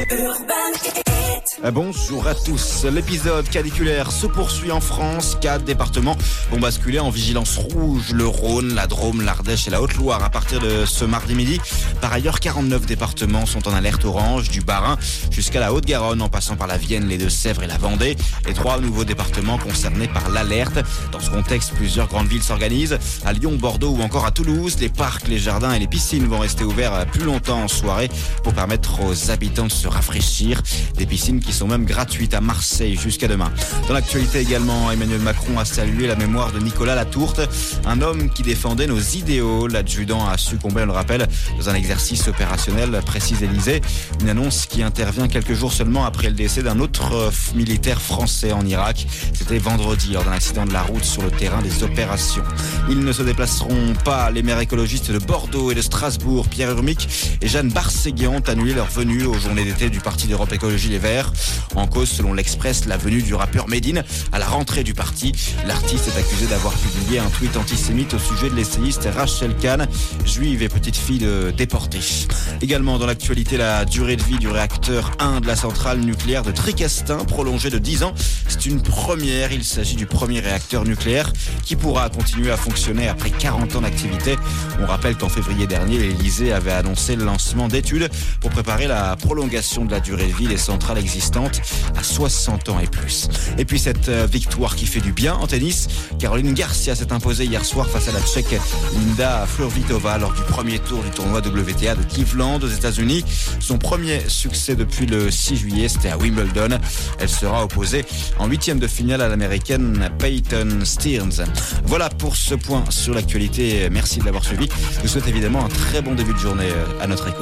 Urban bonjour à tous. L'épisode caniculaire se poursuit en France. Quatre départements vont basculer en vigilance rouge. Le Rhône, la Drôme, l'Ardèche et la Haute-Loire à partir de ce mardi midi. Par ailleurs, 49 départements sont en alerte orange, du Bas-Rhin jusqu'à la Haute-Garonne en passant par la Vienne, les Deux-Sèvres et la Vendée. Et trois nouveaux départements concernés par l'alerte. Dans ce contexte, plusieurs grandes villes s'organisent. À Lyon, Bordeaux ou encore à Toulouse, les parcs, les jardins et les piscines vont rester ouverts plus longtemps en soirée pour permettre aux habitants de se rafraîchir. Qui sont même gratuites à Marseille jusqu'à demain. Dans l'actualité également, Emmanuel Macron a salué la mémoire de Nicolas Latourte, un homme qui défendait nos idéaux. L'adjudant a succombé, on le rappelle, dans un exercice opérationnel, précise Élysée. Une annonce qui intervient quelques jours seulement après le décès d'un autre militaire français en Irak. C'était vendredi lors d'un accident de la route sur le terrain des opérations. Ils ne se déplaceront pas. Les maires écologistes de Bordeaux et de Strasbourg, Pierre Urmic et Jeanne Barséguian, ont annulé leur venue aux journées d'été du Parti d'Europe Écologie Les Verts. En cause, selon l'Express, la venue du rappeur Medine à la rentrée du parti. L'artiste est accusé d'avoir publié un tweet antisémite au sujet de l'essayiste Rachel Kahn, juive et petite fille de déportée. Également dans l'actualité, la durée de vie du réacteur 1 de la centrale nucléaire de Tricastin, prolongée de 10 ans. C'est une première. Il s'agit du premier réacteur nucléaire qui pourra continuer à fonctionner après 40 ans d'activité. On rappelle qu'en février dernier, l'Elysée avait annoncé le lancement d'études pour préparer la prolongation de la durée de vie des centrales existantes à 60 ans et plus. Et puis cette victoire qui fait du bien en tennis, Caroline Garcia s'est imposée hier soir face à la Tchèque Linda Flurvitova lors du premier tour du tournoi WTA de Cleveland aux États-Unis. Son premier succès depuis le 6 juillet, c'était à Wimbledon. Elle sera opposée en huitième de finale à l'américaine Peyton Stearns. Voilà pour ce point sur l'actualité. Merci de l'avoir suivi. Je vous souhaite évidemment un très bon début de journée à notre écoute.